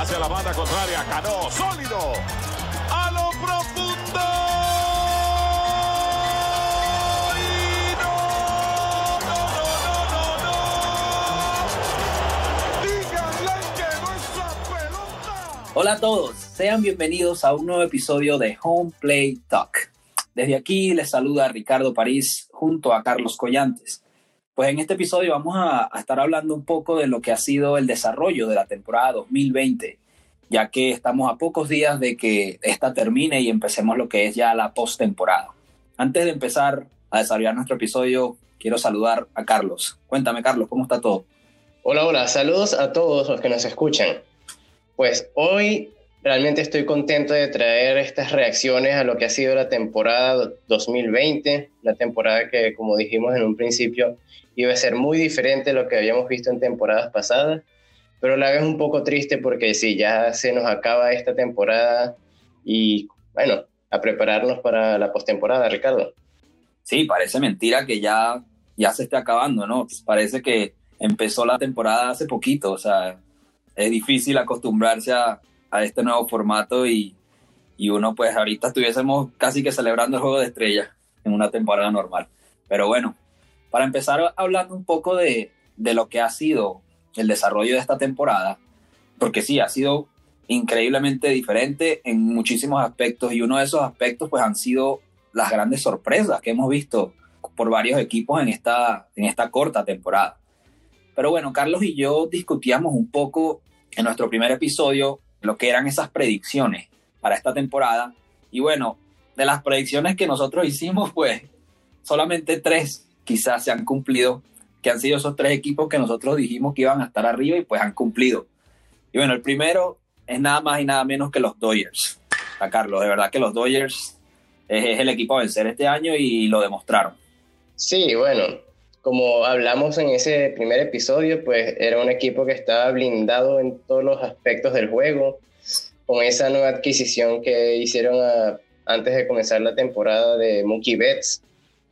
Hacia la banda contraria, Cano, sólido. A lo profundo. Díganle que no es pelota. Hola a todos, sean bienvenidos a un nuevo episodio de Home Play Talk. Desde aquí les saluda Ricardo París junto a Carlos Collantes. Pues en este episodio vamos a, estar hablando un poco de lo que ha sido el desarrollo de la temporada 2020, ya que estamos a pocos días de que esta termine y empecemos lo que es ya la postemporada. Antes de empezar a desarrollar nuestro episodio, quiero saludar a Carlos. Cuéntame, Carlos, ¿cómo está todo? Hola, hola, saludos a todos los que nos escuchan. Pues hoy realmente estoy contento de traer estas reacciones a lo que ha sido la temporada 2020, la temporada que, como dijimos en un principio, iba a ser muy diferente a lo que habíamos visto en temporadas pasadas, pero la vez un poco triste porque sí, ya se nos acaba esta temporada y bueno, a prepararnos para la postemporada, Ricardo. Sí, parece mentira que ya, ya se esté acabando, ¿no? Parece que empezó la temporada hace poquito, o sea, es difícil acostumbrarse a, a este nuevo formato y, y, uno pues ahorita estuviésemos casi que celebrando el juego de estrellas en una temporada normal. Pero bueno, para empezar hablando un poco de, de lo que ha sido el desarrollo de esta temporada, porque sí, ha sido increíblemente diferente en muchísimos aspectos y uno de esos aspectos pues han sido las grandes sorpresas que hemos visto por varios equipos en esta, en esta corta temporada. Pero bueno, Carlos y yo discutíamos un poco en nuestro primer episodio lo que eran esas predicciones para esta temporada. Y bueno, de las predicciones que nosotros hicimos, pues solamente tres quizás se han cumplido, que han sido esos tres equipos que nosotros dijimos que iban a estar arriba y pues han cumplido. Y bueno, el primero es nada más y nada menos que los Dodgers. A Carlos, de verdad que los Dodgers es, es el equipo a vencer este año y lo demostraron. Sí, bueno, como hablamos en ese primer episodio, pues era un equipo que estaba blindado en todos los aspectos del juego, con esa nueva adquisición que hicieron a, antes de comenzar la temporada de Mookie Betts,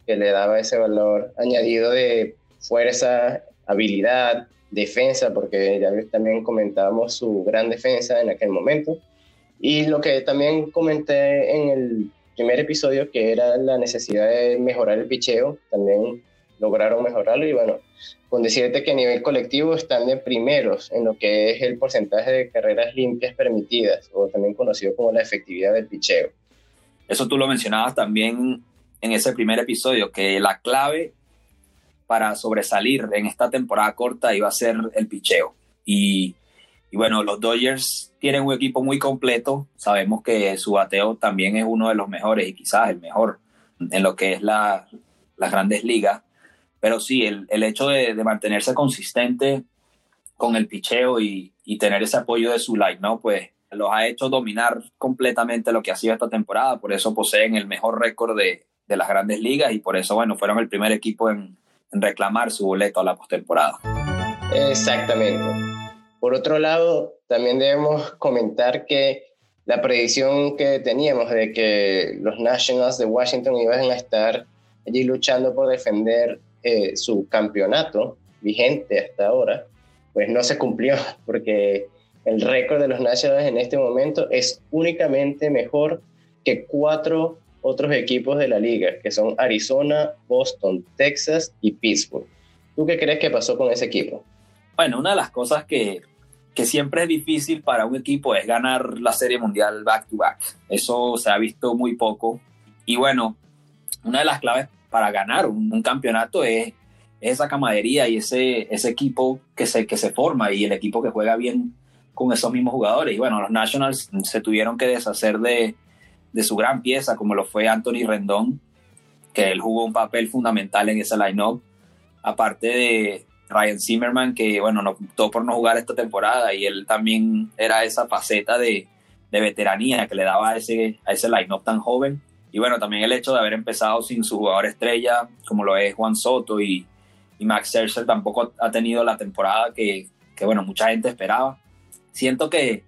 que le daba ese valor añadido de fuerza, habilidad, defensa, porque ya también comentábamos su gran defensa en aquel momento. Y lo que también comenté en el primer episodio, que era la necesidad de mejorar el picheo, también lograron mejorarlo y bueno, con decirte que a nivel colectivo están de primeros en lo que es el porcentaje de carreras limpias permitidas o también conocido como la efectividad del picheo. Eso tú lo mencionabas también en ese primer episodio, que la clave para sobresalir en esta temporada corta iba a ser el picheo. Y, y bueno, los Dodgers tienen un equipo muy completo, sabemos que su bateo también es uno de los mejores y quizás el mejor en lo que es la, las grandes ligas pero sí, el, el hecho de, de, mantenerse consistente con el picheo y, y, tener ese apoyo de su line, ¿no? Pues los ha hecho dominar completamente lo que ha sido esta temporada, por eso poseen el mejor récord de, de las grandes ligas y por eso, bueno, fueron el primer equipo en, en reclamar su boleto a la postemporada. Exactamente. Por otro lado, también debemos comentar que la predicción que teníamos de que los Nationals de Washington iban a estar allí luchando por defender eh, su campeonato vigente hasta ahora, pues no se cumplió porque el récord de los Nationals en este momento es únicamente mejor que cuatro otros equipos de la liga, que son Arizona, Boston, Texas y Pittsburgh. ¿Tú qué crees que pasó con ese equipo? Bueno, una de las cosas que, que siempre es difícil para un equipo es ganar la Serie Mundial back to back. Eso se ha visto muy poco. Y bueno, una de las claves para ganar un, campeonato es, es, esa camaradería y ese, ese equipo que se, que se forma y el equipo que juega bien con esos mismos jugadores. Y bueno, los Nationals se tuvieron que deshacer de, de su gran pieza, como lo fue Anthony Rendón, que él jugó un papel fundamental en ese line-up, aparte de Ryan Zimmerman, que bueno, no optó por no jugar esta temporada y él también era esa faceta de, de veteranía que le daba a ese, a ese line-up tan joven. Y bueno, también el hecho de haber empezado sin su jugador estrella, como lo es Juan Soto y, Max Scherzer, tampoco ha tenido la temporada que, que bueno, mucha gente esperaba. Siento que,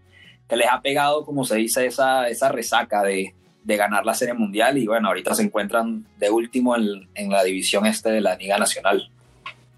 que les ha pegado, como se dice, esa, esa resaca de, de ganar la Serie Mundial y bueno, ahorita se encuentran de último en, en, la división este de la Liga Nacional.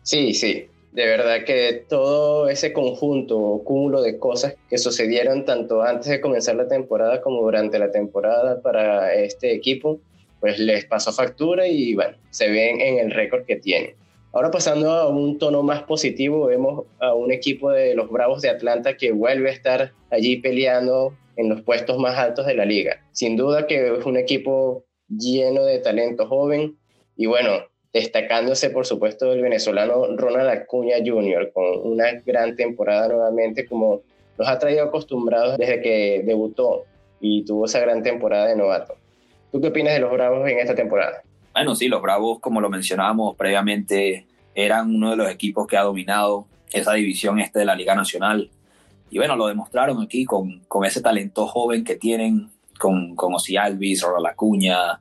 Sí, sí. De verdad que todo ese conjunto o cúmulo de cosas que sucedieron tanto antes de comenzar la temporada como durante la temporada para este equipo, pues les pasó factura y bueno, se ven en el récord que tienen. Ahora pasando a un tono más positivo, vemos a un equipo de los Bravos de Atlanta que vuelve a estar allí peleando en los puestos más altos de la liga. Sin duda que es un equipo lleno de talento joven y bueno, destacándose por supuesto el venezolano Ronald Acuña Jr. con una gran temporada nuevamente como nos ha traído acostumbrados desde que debutó y tuvo esa gran temporada de novato. ¿Tú qué opinas de los Bravos en esta temporada? Bueno, sí, los Bravos, como lo mencionábamos previamente, eran uno de los equipos que ha dominado esa división este de la Liga Nacional. Y bueno, lo demostraron aquí con, con ese talento joven que tienen, con, con Alvis, Ronald Acuña,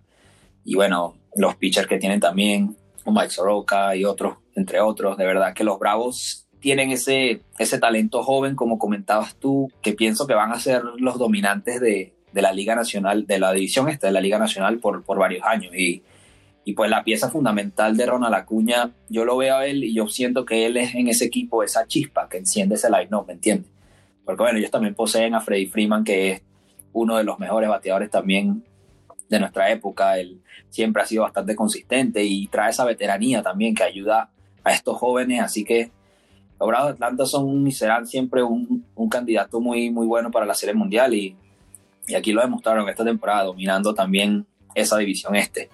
y bueno, los pitchers que tienen también, Mike Soroka y otros, entre otros. De verdad que los Bravos tienen ese, ese talento joven, como comentabas tú, que pienso que van a ser los dominantes de, de la Liga Nacional, de la división esta de la Liga Nacional por, por varios años. Y, y pues la pieza fundamental de Ronald Acuña, yo lo veo a él y yo siento que él es en ese equipo esa chispa que enciende ese line-up, ¿me entiendes? Porque bueno, ellos también poseen a Freddy Freeman, que es uno de los mejores bateadores también de nuestra época. Él siempre ha sido bastante consistente y trae esa veteranía también que ayuda a estos jóvenes. Así que los Bravos de Atlanta son y serán siempre un, un, candidato muy, muy bueno para la Serie Mundial y, y aquí lo demostraron esta temporada, dominando también esa división este.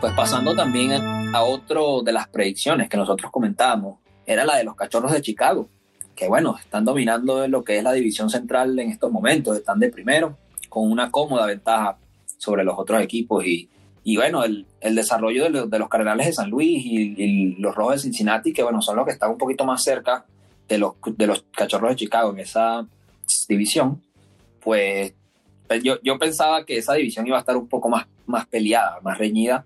Pues pasando también a otro de las predicciones que nosotros comentábamos, era la de los Cachorros de Chicago, que bueno, están dominando lo que es la división central en estos momentos, están de primero, con una cómoda ventaja sobre los otros equipos y, y bueno, el, el desarrollo de, los, de, los Cardenales de San Luis y, los Rojos de Cincinnati, que bueno, son los que están un poquito más cerca de los, de los Cachorros de Chicago en esa división, pues yo, yo pensaba que esa división iba a estar un poco más, más peleada, más reñida,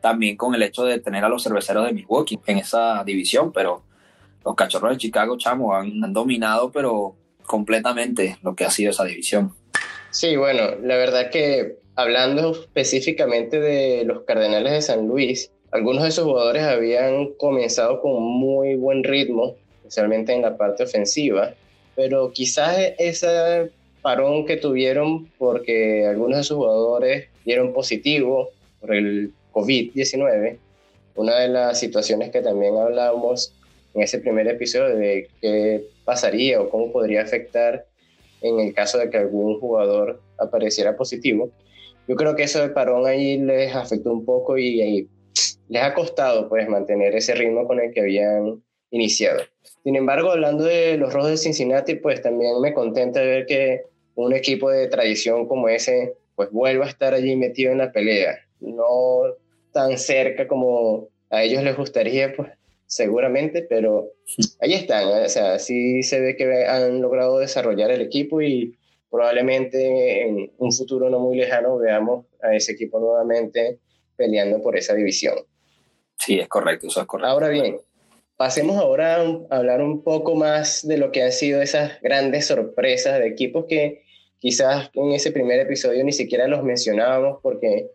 también con el hecho de tener a los cerveceros de Milwaukee en esa división, pero los Cachorros de Chicago, chamo, han dominado, pero completamente lo que ha sido esa división. Sí, bueno, la verdad que hablando específicamente de los Cardenales de San Luis, algunos de sus jugadores habían comenzado con muy buen ritmo, especialmente en la parte ofensiva, pero quizás ese parón que tuvieron porque algunos de sus jugadores dieron positivo por el COVID-19, una de las situaciones que también hablamos en ese primer episodio de qué pasaría o cómo podría afectar en el caso de que algún jugador apareciera positivo. Yo creo que eso de parón ahí les afectó un poco y, les ha costado pues mantener ese ritmo con el que habían iniciado. Sin embargo, hablando de los Rojos de Cincinnati, pues también me contenta ver que un equipo de tradición como ese pues vuelva a estar allí metido en la pelea. No tan cerca como a ellos les gustaría, pues seguramente, pero ahí están. O sea, sí se ve que han logrado desarrollar el equipo y probablemente en un futuro no muy lejano veamos a ese equipo nuevamente peleando por esa división. Sí, es correcto, eso es correcto. Ahora bien, pasemos ahora a hablar un poco más de lo que han sido esas grandes sorpresas de equipos que quizás en ese primer episodio ni siquiera los mencionábamos porque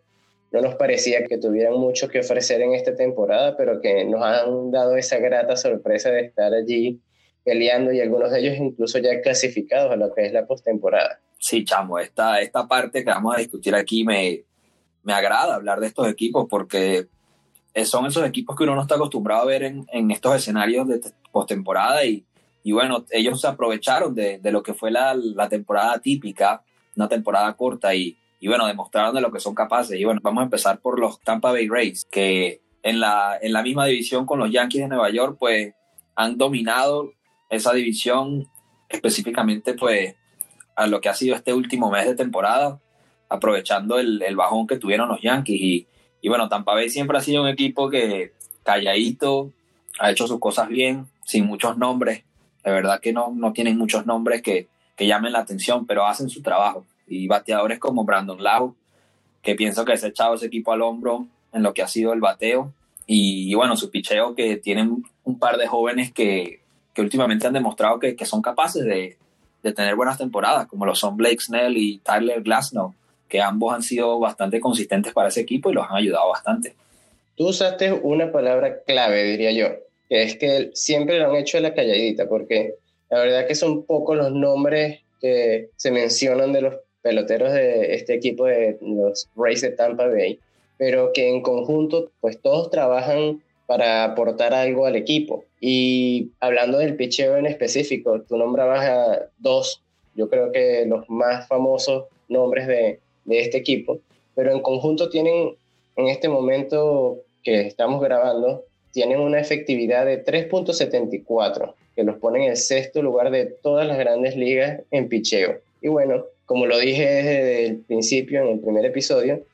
no nos parecía que tuvieran mucho que ofrecer en esta temporada, pero que nos han dado esa grata sorpresa de estar allí peleando y algunos de ellos incluso ya clasificados a lo que es la postemporada. Sí, chamo, esta, esta parte que vamos a discutir aquí me, me agrada hablar de estos equipos porque son esos equipos que uno no está acostumbrado a ver en, en estos escenarios de postemporada y, y bueno, ellos se aprovecharon de, de lo que fue la, la temporada típica, una temporada corta y, y bueno, demostraron de lo que son capaces. Y bueno, vamos a empezar por los Tampa Bay Rays, que en la, en la misma división con los Yankees de Nueva York, pues han dominado esa división específicamente pues a lo que ha sido este último mes de temporada, aprovechando el, bajón que tuvieron los Yankees. Y, y, bueno, Tampa Bay siempre ha sido un equipo que calladito, ha hecho sus cosas bien, sin muchos nombres. De verdad que no, no tienen muchos nombres que, que llamen la atención, pero hacen su trabajo. Y bateadores como Brandon Lau, que pienso que se ha echado ese equipo al hombro en lo que ha sido el bateo. Y, y bueno, su picheo que tienen un par de jóvenes que, que últimamente han demostrado que, que son capaces de, de, tener buenas temporadas, como lo son Blake Snell y Tyler Glasnow, que ambos han sido bastante consistentes para ese equipo y los han ayudado bastante. Tú usaste una palabra clave, diría yo, que es que siempre lo han hecho la calladita, porque la verdad que son pocos los nombres que se mencionan de los peloteros de este equipo de los Rays de Tampa Bay, pero que en conjunto pues todos trabajan para aportar algo al equipo. Y hablando del picheo en específico, tú nombrabas a dos, yo creo que los más famosos nombres de, de este equipo, pero en conjunto tienen en este momento que estamos grabando, tienen una efectividad de 3.74, que los pone en el sexto lugar de todas las grandes ligas en picheo. Y bueno, como lo dije desde el principio, en el primer episodio,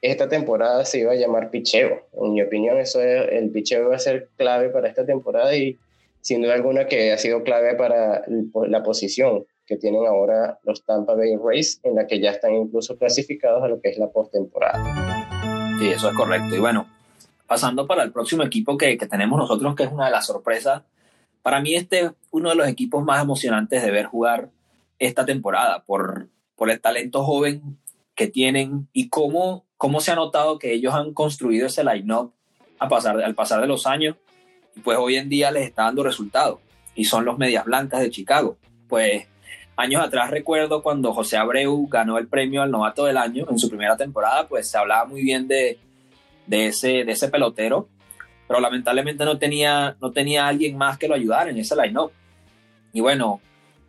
esta temporada se iba a llamar picheo. En mi opinión, eso el picheo va a ser clave para esta temporada y sin duda alguna que ha sido clave para la posición que tienen ahora los Tampa Bay Rays, en la que ya están incluso clasificados a lo que es la postemporada. Sí, eso es correcto. Y bueno, pasando para el próximo equipo que, que tenemos nosotros, que es una de las sorpresas, para mí este es uno de los equipos más emocionantes de ver jugar esta temporada por, por el talento joven que tienen y cómo, cómo se ha notado que ellos han construido ese line-up al pasar de los años y pues hoy en día les está dando resultados y son los Medias Blancas de Chicago. Pues años atrás recuerdo cuando José Abreu ganó el premio al novato del año en su primera temporada, pues se hablaba muy bien de, de, ese, de ese pelotero, pero lamentablemente no tenía, no tenía alguien más que lo ayudara en ese line-up. Y bueno,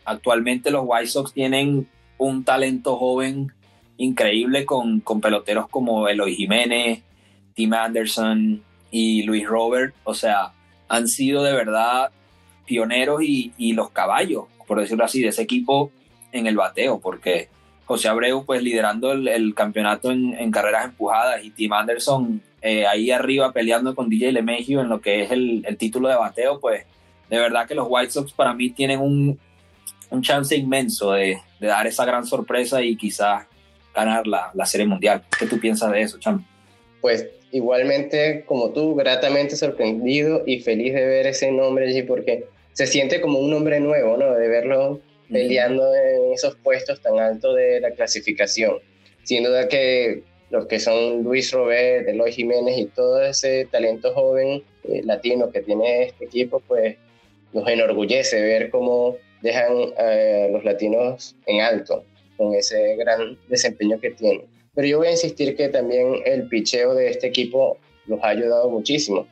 actualmente los White Sox tienen un talento joven increíble con, con peloteros como Eloy Jiménez, Tim Anderson y Luis Robert. O sea, han sido de verdad pioneros y, y, los caballos, por decirlo así, de ese equipo en el bateo, porque José Abreu pues liderando el, el campeonato en, carreras empujadas y Tim Anderson eh, ahí arriba peleando con DJ LeMahieu en lo que es el, el, título de bateo, pues de verdad que los White Sox para mí tienen un, un chance inmenso de, de, dar esa gran sorpresa y quizás ganar la, la, Serie Mundial. ¿Qué tú piensas de eso, Cham? Pues igualmente como tú, gratamente sorprendido y feliz de ver ese nombre allí porque se siente como un nombre nuevo, ¿no? De verlo peleando en esos puestos tan altos de la clasificación. Sin duda que los que son Luis Robert, Eloy Jiménez y todo ese talento joven eh, latino que tiene este equipo, pues nos enorgullece ver cómo dejan a los latinos en alto con ese gran desempeño que tienen. Pero yo voy a insistir que también el picheo de este equipo los ha ayudado muchísimo.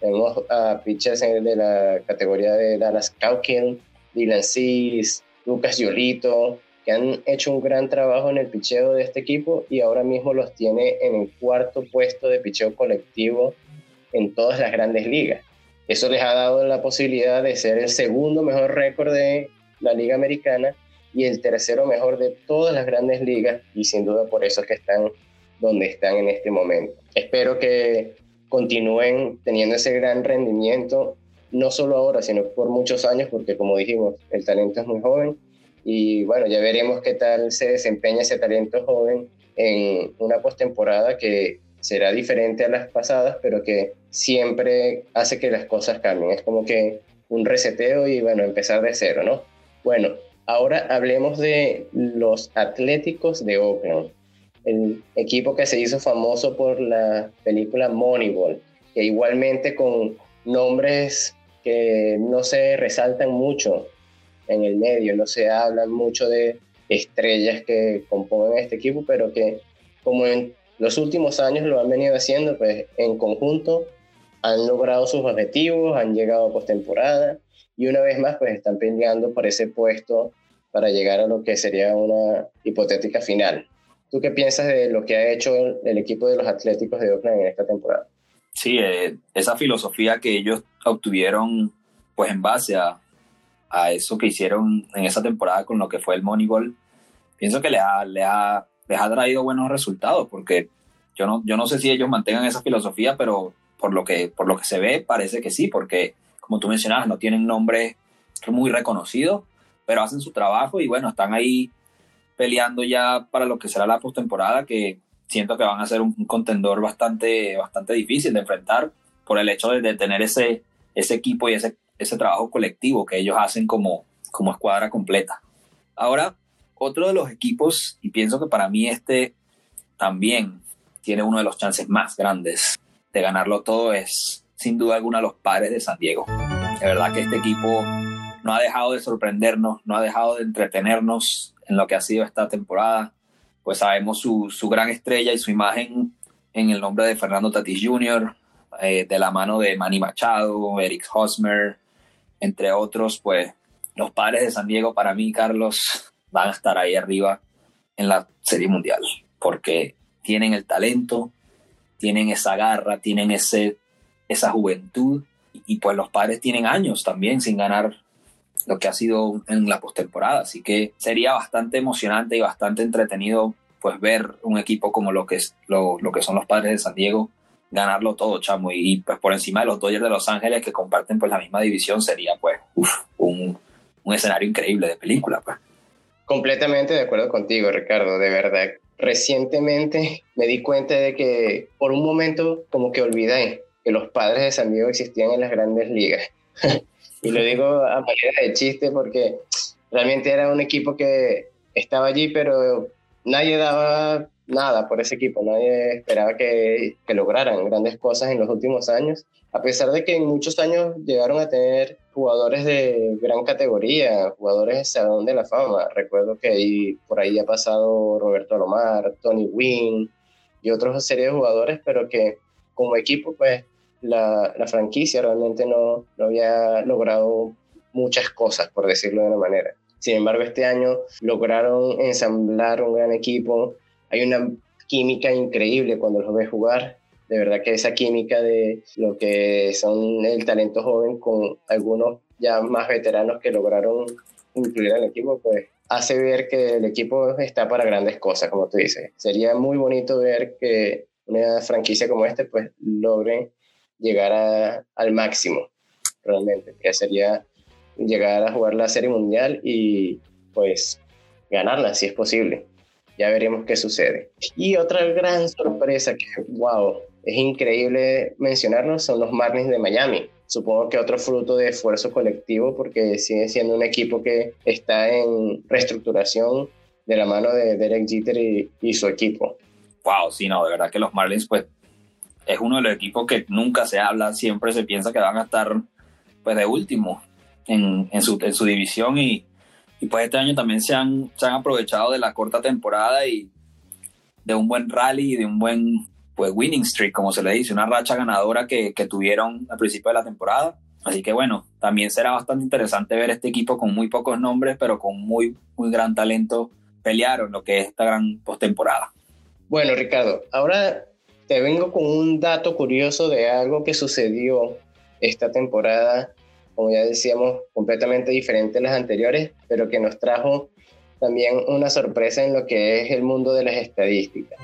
Tenemos a pitchers de la categoría de Dallas Cowkill, Dylan Cease, Lucas Yolito, que han hecho un gran trabajo en el picheo de este equipo y ahora mismo los tiene en el cuarto puesto de picheo colectivo en todas las grandes ligas. Eso les ha dado la posibilidad de ser el segundo mejor récord de la Liga Americana y el tercero mejor de todas las grandes ligas y sin duda por eso es que están donde están en este momento. Espero que continúen teniendo ese gran rendimiento, no solo ahora, sino por muchos años, porque como dijimos, el talento es muy joven y bueno, ya veremos qué tal se desempeña ese talento joven en una postemporada que será diferente a las pasadas, pero que siempre hace que las cosas cambien. Es como que un reseteo y bueno, empezar de cero, ¿no? Bueno, ahora hablemos de los Atléticos de Oakland, el equipo que se hizo famoso por la película Moneyball, que igualmente con nombres que no se resaltan mucho en el medio, no se habla mucho de estrellas que componen este equipo, pero que como en los últimos años lo han venido haciendo, pues en conjunto han logrado sus objetivos, han llegado a postemporada y una vez más pues están peleando por ese puesto para llegar a lo que sería una hipotética final. ¿Tú qué piensas de lo que ha hecho el, equipo de los Atléticos de Oakland en esta temporada? Sí, eh, esa filosofía que ellos obtuvieron pues en base a, a, eso que hicieron en esa temporada con lo que fue el Moneyball, pienso que les ha, les ha, les ha traído buenos resultados porque yo no, yo no sé si ellos mantengan esa filosofía, pero por lo, que, por lo que se ve parece que sí, porque como tú mencionabas, no tienen nombres muy reconocidos, pero hacen su trabajo y bueno, están ahí peleando ya para lo que será la postemporada, que siento que van a ser un, contendor bastante, bastante difícil de enfrentar por el hecho de, de tener ese, ese equipo y ese, ese trabajo colectivo que ellos hacen como, como escuadra completa. Ahora, otro de los equipos, y pienso que para mí este también tiene uno de los chances más grandes de ganarlo todo, es sin duda alguna los padres de San Diego. De verdad que este equipo no ha dejado de sorprendernos, no ha dejado de entretenernos en lo que ha sido esta temporada. Pues sabemos su, su gran estrella y su imagen en el nombre de Fernando Tatis Jr., eh, de la mano de Manny Machado, Eric Hosmer, entre otros, pues los padres de San Diego para mí, Carlos, van a estar ahí arriba en la Serie Mundial, porque tienen el talento, tienen esa garra, tienen ese, esa juventud, y pues los padres tienen años también sin ganar lo que ha sido en la postemporada, así que sería bastante emocionante y bastante entretenido pues ver un equipo como lo que, es, lo, lo que son los padres de San Diego ganarlo todo, chamo, y, pues por encima de los Dodgers de Los Ángeles que comparten pues la misma división sería pues un, un escenario increíble de película, pues. Completamente de acuerdo contigo, Ricardo, de verdad. Recientemente me di cuenta de que por un momento como que olvidé que los padres de San Diego existían en las grandes ligas. y lo digo a manera de chiste porque realmente era un equipo que estaba allí, pero nadie daba nada por ese equipo, nadie esperaba que, que, lograran grandes cosas en los últimos años, a pesar de que en muchos años llegaron a tener jugadores de gran categoría, jugadores de Salón de la Fama. Recuerdo que por ahí ha pasado Roberto Alomar, Tony Wynn y otros serie de jugadores, pero que como equipo, pues la, la franquicia realmente no, no había logrado muchas cosas, por decirlo de una manera. Sin embargo, este año lograron ensamblar un gran equipo, hay una química increíble cuando los ves jugar. De verdad que esa química de lo que son el talento joven con algunos ya más veteranos que lograron incluir al equipo, pues hace ver que el equipo está para grandes cosas, como tú dices. Sería muy bonito ver que una franquicia como esta pues logre llegar al máximo, realmente, que sería llegar a jugar la Serie Mundial y pues ganarla si es posible. Ya veremos qué sucede. Y otra gran sorpresa que, wow, es increíble mencionarlo, son los Marlins de Miami. Supongo que otro fruto de esfuerzo colectivo porque sigue siendo un equipo que está en reestructuración de la mano de Derek Jeter y, su equipo. Wow, sí, no, de verdad que los Marlins pues es uno de los equipos que nunca se habla, siempre se piensa que van a estar pues de último en, en su división y, y pues este año también se han, se han aprovechado de la corta temporada y de un buen rally y de un buen pues winning streak, como se le dice, una racha ganadora que, que tuvieron al principio de la temporada. Así que bueno, también será bastante interesante ver este equipo con muy pocos nombres, pero con muy, muy gran talento pelear en lo que es esta gran postemporada. Bueno, Ricardo, ahora te vengo con un dato curioso de algo que sucedió esta temporada como ya decíamos, completamente diferente a las anteriores, pero que nos trajo también una sorpresa en lo que es el mundo de las estadísticas.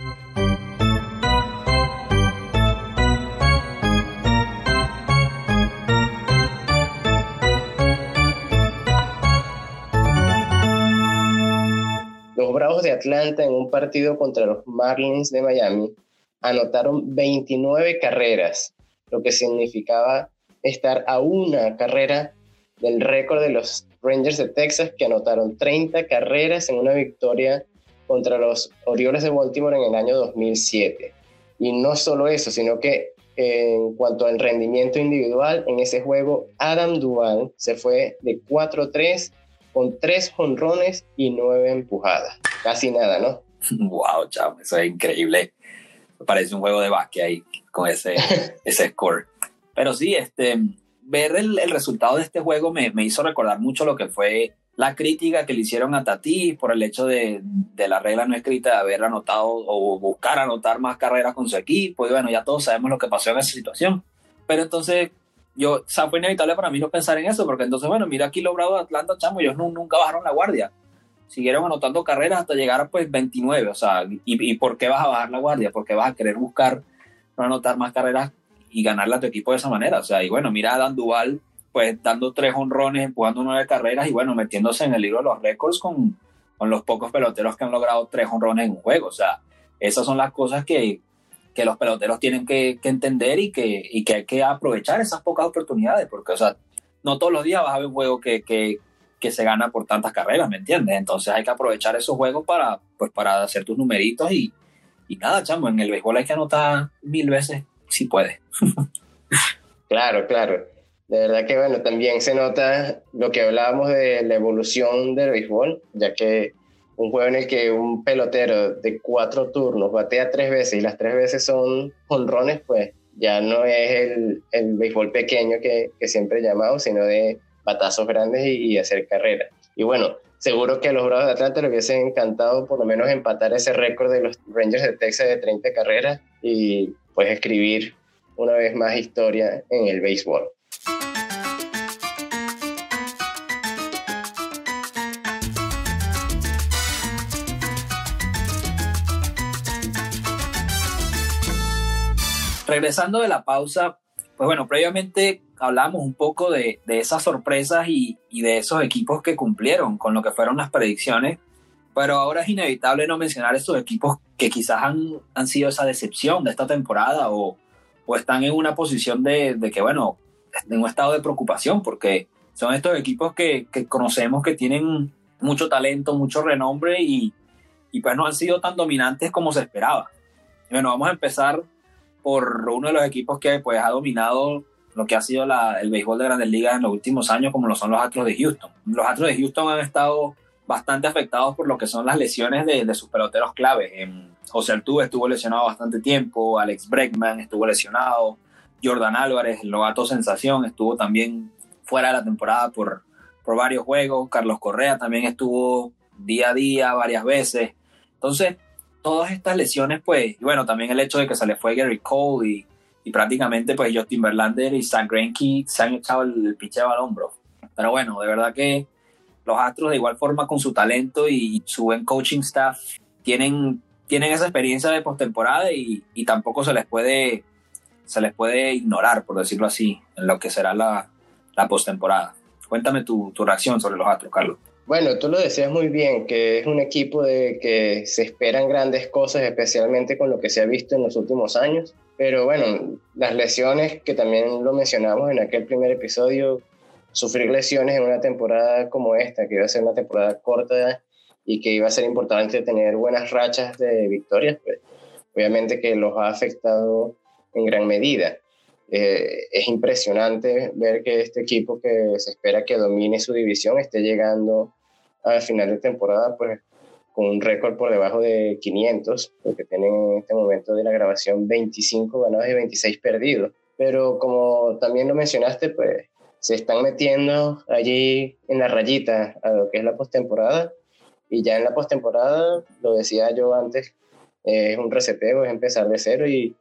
Bravos de Atlanta en un partido contra los Marlins de Miami anotaron 29 carreras, lo que significaba estar a una carrera del récord de los Rangers de Texas que anotaron 30 carreras en una victoria contra los Orioles de Baltimore en el año 2007. Y no solo eso, sino que en cuanto al rendimiento individual en ese juego, Adam Duval se fue de 4-3 con 3 jonrones y 9 empujadas. Casi nada, ¿no? Wow, chavo, eso es increíble. Parece un juego de básquet ahí con ese, ese score. Pero sí, este, ver el, el resultado de este juego me, me, hizo recordar mucho lo que fue la crítica que le hicieron a Tati por el hecho de, de, la regla no escrita de haber anotado o buscar anotar más carreras con su equipo. Y bueno, ya todos sabemos lo que pasó en esa situación. Pero entonces, yo, o sea, fue inevitable para mí no pensar en eso, porque entonces, bueno, mira aquí de Atlanta, chamo, ellos no, nunca bajaron la guardia. Siguieron anotando carreras hasta llegar a pues 29. O sea, ¿y, ¿y por qué vas a bajar la guardia? Porque vas a querer buscar no anotar más carreras y ganarle a tu equipo de esa manera. O sea, y bueno, mira a Dan Duval, pues dando tres honrones, empujando nueve carreras y bueno, metiéndose en el libro de los récords con, con los pocos peloteros que han logrado tres honrones en un juego. O sea, esas son las cosas que, que los peloteros tienen que, que entender y que, y que hay que aprovechar esas pocas oportunidades, porque, o sea, no todos los días vas a ver un juego que, que, que se gana por tantas carreras, ¿me entiendes? Entonces hay que aprovechar esos juegos para, pues, para hacer tus numeritos y, y nada, chamo, en el béisbol hay que anotar mil veces si puede. Claro, claro. De verdad que bueno, también se nota lo que hablábamos de la evolución del béisbol, ya que un juego en el que un pelotero de cuatro turnos batea tres veces y las tres veces son honrones, pues ya no es el, el béisbol pequeño que, que siempre he llamado, sino de batazos grandes y, y, hacer carrera. Y bueno, seguro que a los Bravos de Atlanta les hubiese encantado por lo menos empatar ese récord de los Rangers de Texas de 30 carreras y pues escribir una vez más historia en el béisbol. regresando de la pausa, pues bueno, previamente hablamos un poco de, de esas sorpresas y, y, de esos equipos que cumplieron con lo que fueron las predicciones, pero ahora es inevitable no mencionar estos equipos que quizás han, han sido esa decepción de esta temporada o, o están en una posición de, de, que, bueno, en un estado de preocupación, porque son estos equipos que, que conocemos que tienen mucho talento, mucho renombre y, y pues no han sido tan dominantes como se esperaba. Bueno, vamos a empezar por uno de los equipos que pues, ha dominado lo que ha sido el béisbol de grandes ligas en los últimos años, como lo son los Astros de Houston. Los Astros de Houston han estado bastante afectados por lo que son las lesiones de, sus peloteros clave. José Altuve estuvo lesionado bastante tiempo, Alex Bregman estuvo lesionado, Jordan Álvarez, el novato sensación, estuvo también fuera de la temporada por, por varios juegos, Carlos Correa también estuvo día a día varias veces. Entonces, todas estas lesiones, pues, y bueno, también el hecho de que se le fue Gary Cole y, y prácticamente, pues, Justin Verlander y Sam Greinke se han echado el, el picheo al hombro. Pero bueno, de verdad que los Astros, de igual forma, con su talento y su buen coaching staff, tienen, tienen esa experiencia de postemporada y, y tampoco se les puede se les puede ignorar, por decirlo así, en lo que será la, la postemporada. Cuéntame tu, tu reacción sobre los Astros, Carlos. Bueno, tú lo decías muy bien, que es un equipo de que se esperan grandes cosas, especialmente con lo que se ha visto en los últimos años. Pero bueno, las lesiones, que también lo mencionamos en aquel primer episodio, sufrir lesiones en una temporada como esta, que iba a ser una temporada corta y que iba a ser importante tener buenas rachas de victorias, pues obviamente que los ha afectado en gran medida. Eh, es impresionante ver que este equipo que se espera que domine su división esté llegando al final de temporada pues con un récord por debajo de 500, porque tienen en este momento de la grabación 25 ganados y 26 perdidos. Pero como también lo mencionaste, pues se están metiendo allí en la rayita a lo que es la postemporada. Y ya en la postemporada, lo decía yo antes, es un reseteo, es empezar de cero y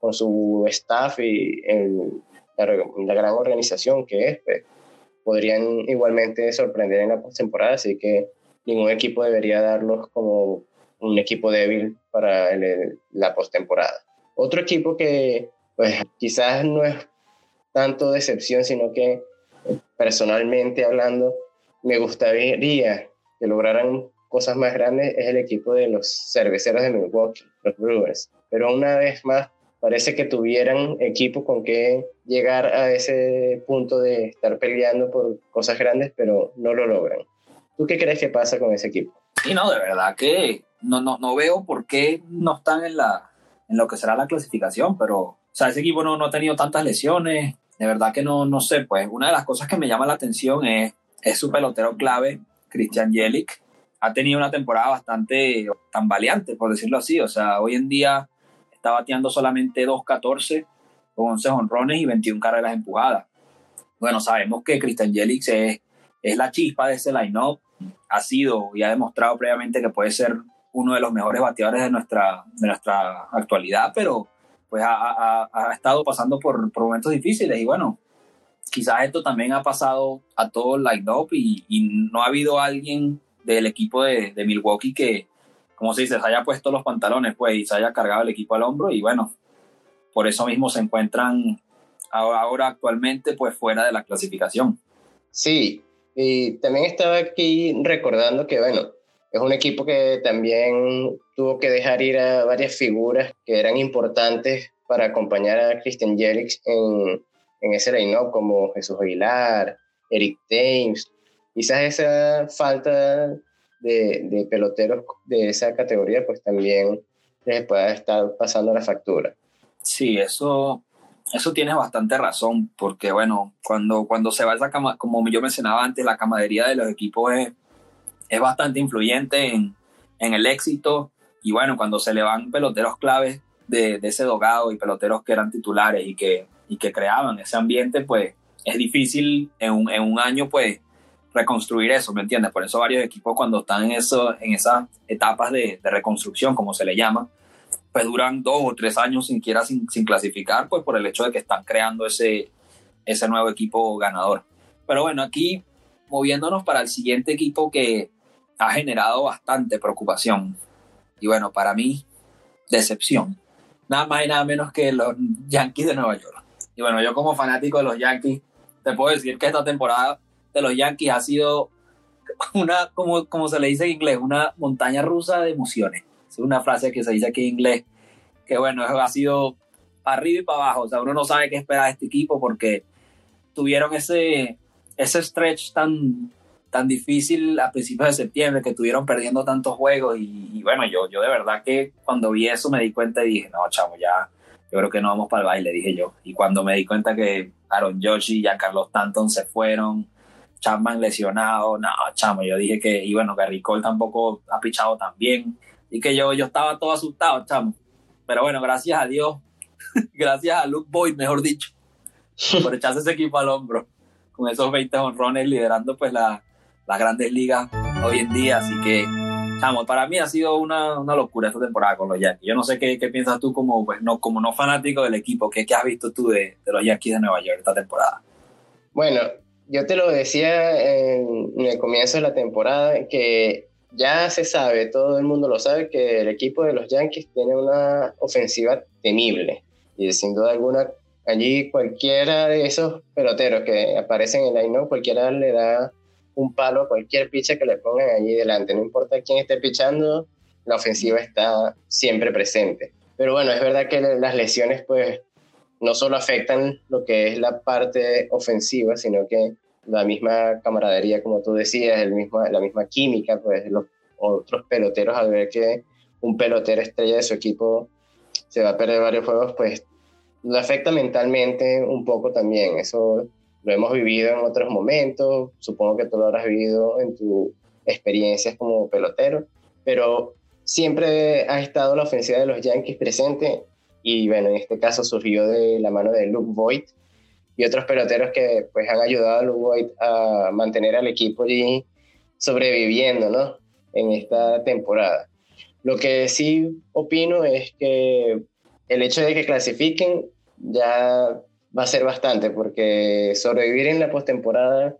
con su staff y en la, la gran organización que es, pues, podrían igualmente sorprender en la postemporada, así que ningún equipo debería darlos como un equipo débil para el, la postemporada. Otro equipo que pues quizás no es tanto decepción, sino que personalmente hablando me gustaría que lograran cosas más grandes es el equipo de los cerveceros de Milwaukee, los Brewers. Pero una vez más parece que tuvieran equipo con que llegar a ese punto de estar peleando por cosas grandes, pero no lo logran. ¿Tú qué crees que pasa con ese equipo? Sí, no, de verdad que no, no, no veo por qué no están en, la, en lo que será la clasificación, pero o sea, ese equipo no, no ha tenido tantas lesiones, de verdad que no, no sé, pues una de las cosas que me llama la atención es, es su pelotero clave, Christian Jelic. Ha tenido una temporada bastante tambaleante, por decirlo así, o sea, hoy en día está bateando solamente 2.14 con 11 honrones y 21 carreras empujadas. Bueno, sabemos que Christian Jelix es, es la chispa de ese line-up, ha sido y ha demostrado previamente que puede ser uno de los mejores bateadores de nuestra, de nuestra actualidad, pero pues ha, ha, ha estado pasando por, por, momentos difíciles y bueno, quizás esto también ha pasado a todo el line-up y, y, no ha habido alguien del equipo de, de Milwaukee que, como se dice, se haya puesto los pantalones pues y se haya cargado el equipo al hombro y bueno, por eso mismo se encuentran ahora, ahora actualmente pues fuera de la clasificación. Sí, y también estaba aquí recordando que bueno, es un equipo que también tuvo que dejar ir a varias figuras que eran importantes para acompañar a Christian Jelix en, en ese line como Jesús Aguilar, Eric James. Quizás esa falta de, peloteros de esa categoría, pues también les pueda estar pasando la factura. Sí, eso, eso tienes bastante razón, porque bueno, cuando, cuando se va esa cama, como yo mencionaba antes, la camaradería de los equipos es, es bastante influyente en, en, el éxito. Y bueno, cuando se le van peloteros claves de, de ese dogado y peloteros que eran titulares y que, y que creaban ese ambiente, pues es difícil en un, en un año, pues reconstruir eso, ¿me entiendes? Por eso varios equipos cuando están en, eso, en esas etapas de, de reconstrucción, como se le llama, pues duran dos o tres años sin, sin, sin clasificar, pues por el hecho de que están creando ese, ese nuevo equipo ganador. Pero bueno, aquí moviéndonos para el siguiente equipo que ha generado bastante preocupación. Y bueno, para mí, decepción. Nada más y nada menos que los Yankees de Nueva York. Y bueno, yo como fanático de los Yankees, te puedo decir que esta temporada de los Yankees ha sido una, como, como se le dice en inglés, una montaña rusa de emociones es una frase que se dice aquí en inglés, que bueno, ha sido arriba y para abajo, o sea, uno no sabe qué esperar de este equipo porque tuvieron ese, ese stretch tan, tan difícil a principios de septiembre, que tuvieron perdiendo tantos juegos y, bueno, yo, yo de verdad que cuando vi eso me di cuenta y dije, no, chamo, ya, yo creo que no vamos para el baile, dije yo. Y cuando me di cuenta que Aaron Joshi y Carlos Stanton se fueron, Chapman lesionado, no, chamo, yo dije que, y bueno, Gary Cole tampoco ha pichado tan bien. Y que yo, yo estaba todo asustado, chamo. Pero bueno, gracias a Dios, gracias a Luke Boyd, mejor dicho, por echarse ese equipo al hombro, con esos 20 honrones liderando pues la, las grandes ligas hoy en día. Así que, chamo, para mí ha sido una, una locura esta temporada con los Yankees. Yo no sé qué, qué, piensas tú como, pues, no, como no fanático del equipo, ¿qué, qué has visto tú de, de los Yankees de Nueva York esta temporada? Bueno, yo te lo decía en, el comienzo de la temporada, que ya se sabe, todo el mundo lo sabe, que el equipo de los Yankees tiene una ofensiva temible. Y sin duda alguna, allí cualquiera de esos peloteros que aparecen en el line cualquiera le da un palo a cualquier pitcher que le pongan allí delante. No importa quién esté pichando, la ofensiva está siempre presente. Pero bueno, es verdad que las lesiones pues no solo afectan lo que es la parte ofensiva, sino que la misma camaradería, como tú decías, el mismo, la misma química, pues los otros peloteros al ver que un pelotero estrella de su equipo se va a perder varios juegos, pues lo afecta mentalmente un poco también. Eso lo hemos vivido en otros momentos, supongo que tú lo habrás vivido en tus experiencias como pelotero, pero siempre ha estado la ofensiva de los Yankees presente y bueno, en este caso surgió de la mano de Luke Voigt, y otros peloteros que pues han ayudado a Lugoy a mantener al equipo allí sobreviviendo, ¿no? En esta temporada. Lo que sí opino es que el hecho de que clasifiquen ya va a ser bastante, porque sobrevivir en la postemporada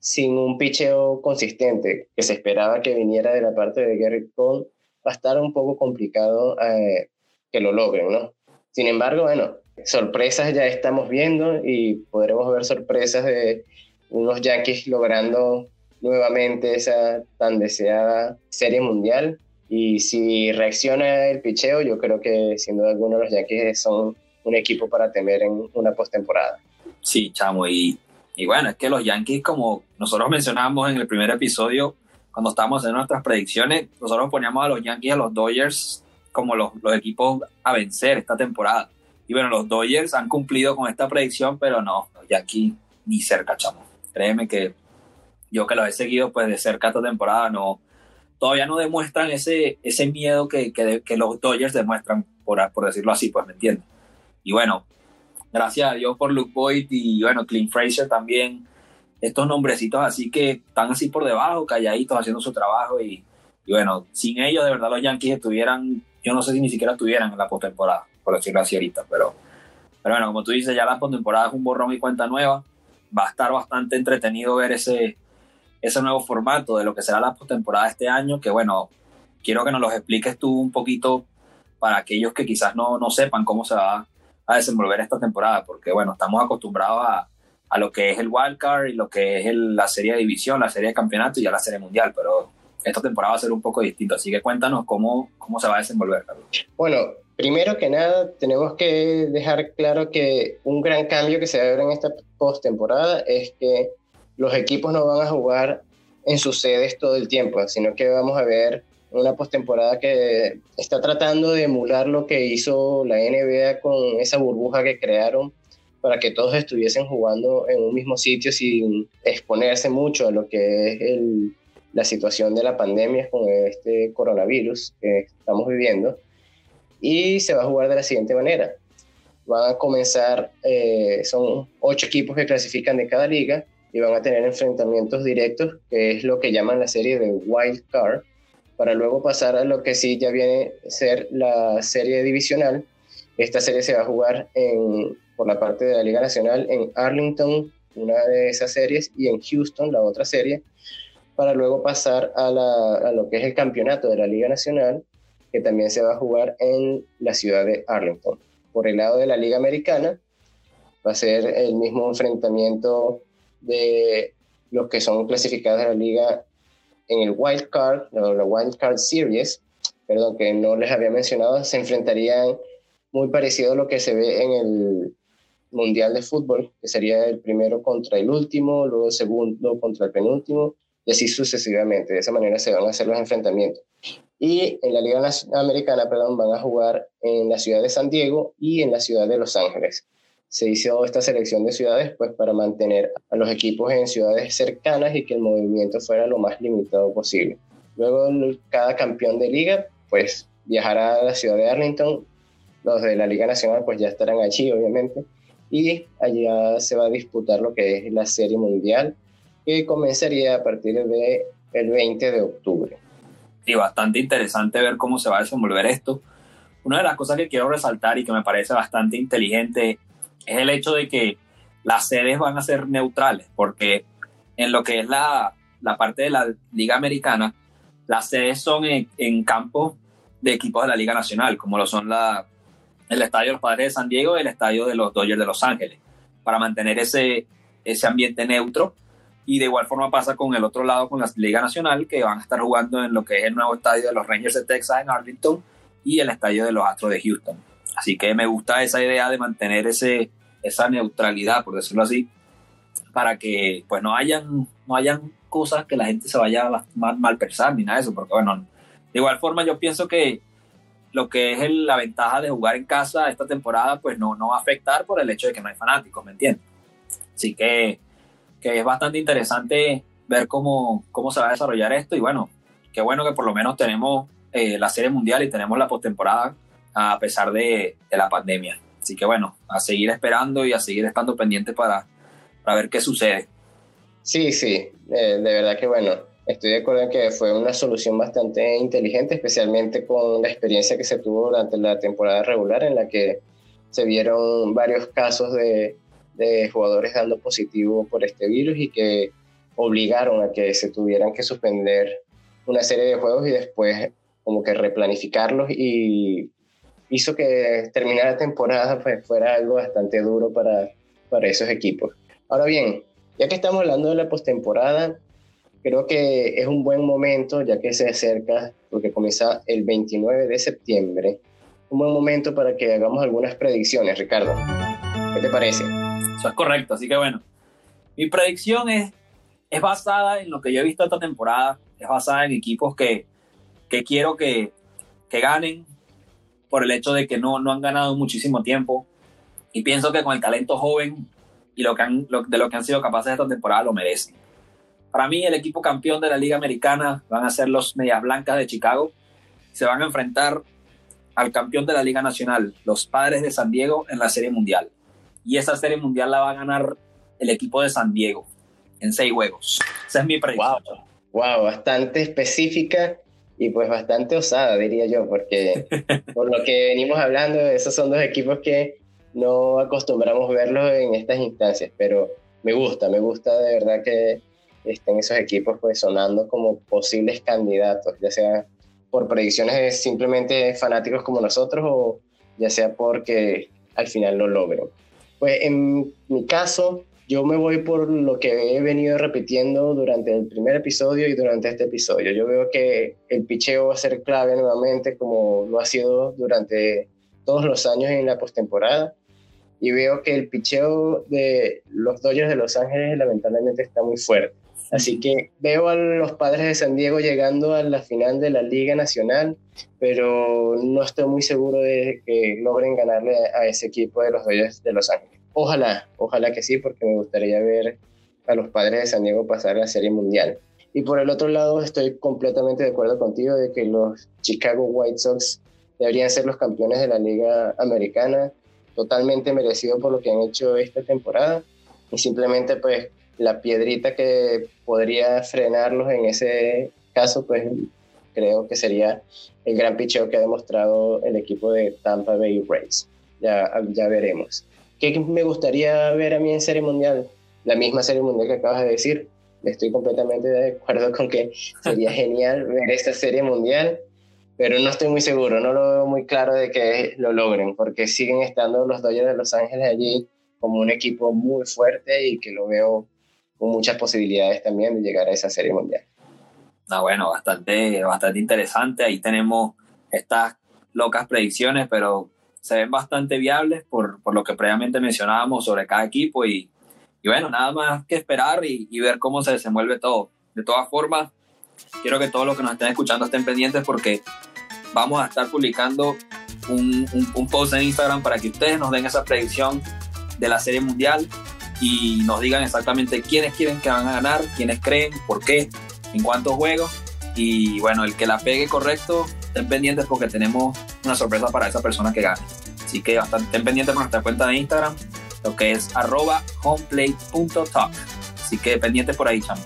sin un picheo consistente que se esperaba que viniera de la parte de Gary Cole va a estar un poco complicado eh, que lo logren, ¿no? Sin embargo, bueno, sorpresas ya estamos viendo y podremos ver sorpresas de unos Yankees logrando nuevamente esa tan deseada serie mundial. Y si reacciona el picheo, yo creo que sin duda alguna los Yankees son un equipo para temer en una postemporada. Sí, chamo, y, y bueno, es que los Yankees, como nosotros mencionábamos en el primer episodio, cuando estábamos en nuestras predicciones, nosotros poníamos a los Yankees a los Dodgers como los, los equipos a vencer esta temporada. Y bueno, los Dodgers han cumplido con esta predicción, pero no, ya aquí ni cerca, chamo. Créeme que yo que los he seguido pues de cerca esta temporada, no, todavía no demuestran ese, ese miedo que, que, que los Dodgers demuestran, por, por decirlo así, pues me entiendes. Y bueno, gracias a Dios por Luke Boyd y bueno, Clint Fraser también, estos nombrecitos así que están así por debajo, calladitos, haciendo su trabajo y, y bueno, sin ellos de verdad los Yankees estuvieran, yo no sé si ni siquiera estuvieran en la postemporada por decirlo así ahorita, pero, pero bueno, como tú dices, ya la postemporada es un borrón y cuenta nueva, va a estar bastante entretenido ver ese, ese nuevo formato de lo que será la postemporada este año, que bueno, quiero que nos lo expliques tú un poquito para aquellos que quizás no, no sepan cómo se va a desenvolver esta temporada, porque bueno, estamos acostumbrados a, a lo que es el wildcard y lo que es la serie de división, la serie de campeonato y ya la serie mundial, pero esta temporada va a ser un poco distinto, así que cuéntanos cómo, cómo se va a desenvolver. Bueno, Primero que nada, tenemos que dejar claro que un gran cambio que se va a ver en esta postemporada es que los equipos no van a jugar en sus sedes todo el tiempo, sino que vamos a ver una postemporada que está tratando de emular lo que hizo la NBA con esa burbuja que crearon para que todos estuviesen jugando en un mismo sitio sin exponerse mucho a lo que es el, la situación de la pandemia con este coronavirus que estamos viviendo. Y se va a jugar de la siguiente manera. Van a comenzar, eh, son ocho equipos que clasifican de cada liga y van a tener enfrentamientos directos, que es lo que llaman la serie de Wild Card, para luego pasar a lo que sí ya viene a ser la serie divisional. Esta serie se va a jugar en, por la parte de la Liga Nacional en Arlington, una de esas series, y en Houston, la otra serie, para luego pasar a, a lo que es el campeonato de la Liga Nacional, que también se va a jugar en la ciudad de Arlington. Por el lado de la Liga Americana, va a ser el mismo enfrentamiento de los que son clasificados de la liga en el Wild Card, la Wild Card Series, perdón, que no les había mencionado, se enfrentarían muy parecido a lo que se ve en el Mundial de Fútbol, que sería el primero contra el último, luego el segundo contra el penúltimo, y así sucesivamente. De esa manera se van a hacer los enfrentamientos. Y en la Liga Americana, perdón, van a jugar en la ciudad de San Diego y en la ciudad de Los Ángeles se hizo esta selección de ciudades pues para mantener a los equipos en ciudades cercanas y que el movimiento fuera lo más limitado posible. Luego cada campeón de liga pues viajará a la ciudad de Arlington, los de la Liga Nacional pues ya estarán allí obviamente y allá se va a disputar lo que es la Serie Mundial que comenzaría a partir del el 20 de octubre. Sí, bastante interesante ver cómo se va a desenvolver esto. Una de las cosas que quiero resaltar y que me parece bastante inteligente es el hecho de que las sedes van a ser neutrales, porque en lo que es la, la parte de la Liga Americana, las sedes son en, campos de equipos de la Liga Nacional, como lo son la, el Estadio de los Padres de San Diego y el Estadio de los Dodgers de Los Ángeles, para mantener ese, ese ambiente neutro. Y de igual forma pasa con el otro lado, con la Liga Nacional, que van a estar jugando en lo que es el nuevo estadio de los Rangers de Texas en Arlington y el estadio de los Astros de Houston. Así que me gusta esa idea de mantener ese, esa neutralidad, por decirlo así, para que pues no hayan, no hayan cosas que la gente se vaya a mal, mal pensar ni nada de eso, porque bueno, de igual forma yo pienso que lo que es la ventaja de jugar en casa esta temporada pues no, no va a afectar por el hecho de que no hay fanáticos, ¿me entiendes? Así que, que es bastante interesante ver cómo, cómo se va a desarrollar esto y bueno, qué bueno que por lo menos tenemos eh, la serie mundial y tenemos la postemporada a pesar de, de la pandemia. Así que bueno, a seguir esperando y a seguir estando pendiente para, para ver qué sucede. Sí, sí, de verdad que bueno, estoy de acuerdo en que fue una solución bastante inteligente, especialmente con la experiencia que se tuvo durante la temporada regular en la que se vieron varios casos de, de jugadores dando positivo por este virus y que obligaron a que se tuvieran que suspender una serie de juegos y después como que replanificarlos y hizo que terminar la temporada pues, fuera algo bastante duro para, para esos equipos. Ahora bien, ya que estamos hablando de la postemporada, creo que es un buen momento, ya que se acerca, porque comienza el 29 de septiembre, un buen momento para que hagamos algunas predicciones, Ricardo. ¿Qué te parece? Eso es correcto, así que bueno, mi predicción es, es basada en lo que yo he visto esta temporada, es basada en equipos que, que quiero que, que ganen, por el hecho de que no, no han ganado muchísimo tiempo. Y pienso que con el talento joven y lo que han, de lo que han sido capaces esta temporada lo merecen. Para mí, el equipo campeón de la Liga Americana van a ser los Medias Blancas de Chicago. Se van a enfrentar al campeón de la Liga Nacional, los Padres de San Diego, en la Serie Mundial. Y esa Serie Mundial la va a ganar el equipo de San Diego en seis juegos. Esa es mi predicción. Wow, wow bastante específica y pues bastante osada, diría yo, porque por lo que venimos hablando, esos son dos equipos que no acostumbramos verlos en estas instancias, pero me gusta, me gusta de verdad que estén esos equipos pues sonando como posibles candidatos, ya sea por predicciones de simplemente fanáticos como nosotros o ya sea porque al final lo logren. Pues en mi caso, yo me voy por lo que he venido repitiendo durante el primer episodio y durante este episodio. Yo veo que el picheo va a ser clave nuevamente como lo ha sido durante todos los años en la postemporada. Y veo que el picheo de los Dodgers de Los Ángeles lamentablemente está muy fuerte. Así que veo a los padres de San Diego llegando a la final de la Liga Nacional, pero no estoy muy seguro de que logren ganarle a ese equipo de los Dodgers de Los Ángeles ojalá, ojalá que sí, porque me gustaría ver a los padres de San Diego pasar la Serie Mundial. Y por el otro lado, estoy completamente de acuerdo contigo de que los Chicago White Sox deberían ser los campeones de la Liga Americana, totalmente merecido por lo que han hecho esta temporada. Y simplemente, pues, la piedrita que podría frenarlos en ese caso, pues, creo que sería el gran picheo que ha demostrado el equipo de Tampa Bay Rays. Ya, ya veremos. ¿Qué me gustaría ver a mí en Serie Mundial? La misma Serie Mundial que acabas de decir. Estoy completamente de acuerdo con que sería genial ver esta Serie Mundial, pero no estoy muy seguro, no lo veo muy claro de que lo logren, porque siguen estando los Dodgers de Los Ángeles allí como un equipo muy fuerte y que lo veo con muchas posibilidades también de llegar a esa Serie Mundial. No, bueno, bastante, bastante interesante. Ahí tenemos estas locas predicciones, pero se ven bastante viables por, por lo que previamente mencionábamos sobre cada equipo y, y bueno, nada más que esperar y, y, ver cómo se desenvuelve todo. De todas formas, quiero que todos los que nos estén escuchando estén pendientes porque vamos a estar publicando un, un, un post en Instagram para que ustedes nos den esa predicción de la Serie Mundial y nos digan exactamente quiénes quieren que van a ganar, quiénes creen, por qué, en cuántos juegos. Y bueno, el que la pegue correcto, estén pendientes porque tenemos una sorpresa para esa persona que gane. Así que estén pendientes con nuestra cuenta de Instagram, lo que es arroba. Así que pendientes por ahí, chamo.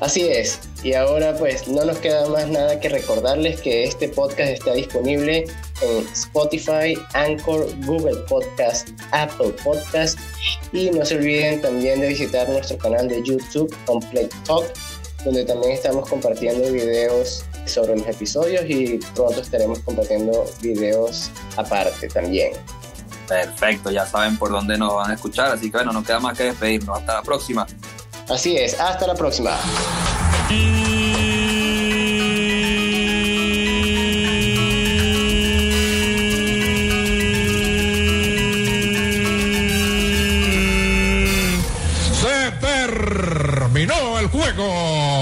Así es. Y ahora pues no nos queda más nada que recordarles que este podcast está disponible en Spotify, Anchor, Google Podcast, Apple Podcast y no se olviden también de visitar nuestro canal de YouTube Complete Talk donde también estamos compartiendo videos sobre los episodios y pronto estaremos compartiendo videos aparte también. Perfecto, ya saben por dónde nos van a escuchar, así que bueno, no queda más que despedirnos. Hasta la próxima. Así es, hasta la próxima. Juego.